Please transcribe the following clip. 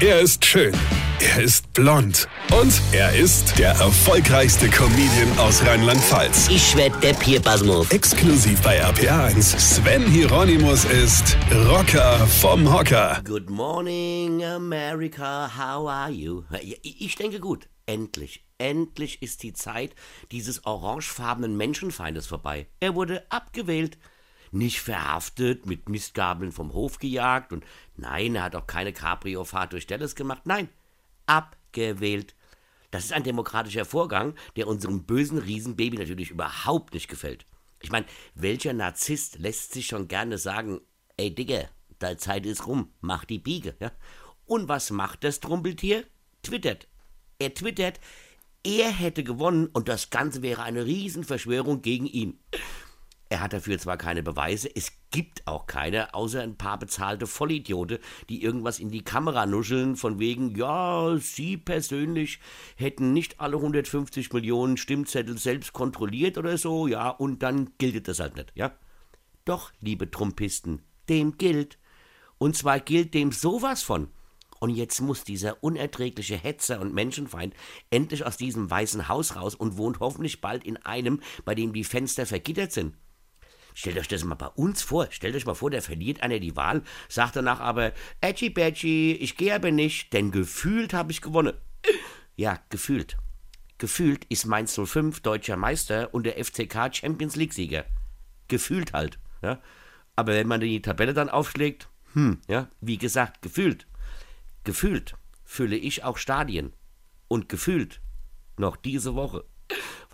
Er ist schön. Er ist blond. Und er ist der erfolgreichste Comedian aus Rheinland-Pfalz. Ich werd der Pierpasmus. Exklusiv bei RPA1. Sven Hieronymus ist Rocker vom Hocker. Good morning, America. How are you? Ich denke gut. Endlich, endlich ist die Zeit dieses orangefarbenen Menschenfeindes vorbei. Er wurde abgewählt nicht verhaftet, mit Mistgabeln vom Hof gejagt und nein, er hat auch keine Cabrio-Fahrt durch Dallas gemacht. Nein, abgewählt. Das ist ein demokratischer Vorgang, der unserem bösen Riesenbaby natürlich überhaupt nicht gefällt. Ich meine, welcher Narzisst lässt sich schon gerne sagen, ey Digga, deine Zeit ist rum, mach die Biege. Ja? Und was macht das Trumpeltier? Twittert. Er twittert, er hätte gewonnen und das Ganze wäre eine Riesenverschwörung gegen ihn. Er hat dafür zwar keine Beweise, es gibt auch keine, außer ein paar bezahlte Vollidiote, die irgendwas in die Kamera nuscheln, von wegen, ja, Sie persönlich hätten nicht alle 150 Millionen Stimmzettel selbst kontrolliert oder so, ja, und dann gilt das halt nicht, ja? Doch, liebe Trumpisten, dem gilt. Und zwar gilt dem sowas von. Und jetzt muss dieser unerträgliche Hetzer und Menschenfeind endlich aus diesem weißen Haus raus und wohnt hoffentlich bald in einem, bei dem die Fenster vergittert sind. Stellt euch das mal bei uns vor. Stellt euch mal vor, der verliert einer die Wahl, sagt danach aber, Edgy Badgy, ich gehe aber nicht, denn gefühlt habe ich gewonnen. Ja, gefühlt. Gefühlt ist Mainz 05 deutscher Meister und der FCK Champions League Sieger. Gefühlt halt. Ja? Aber wenn man die Tabelle dann aufschlägt, hm, ja, wie gesagt, gefühlt. Gefühlt fülle ich auch Stadien. Und gefühlt noch diese Woche.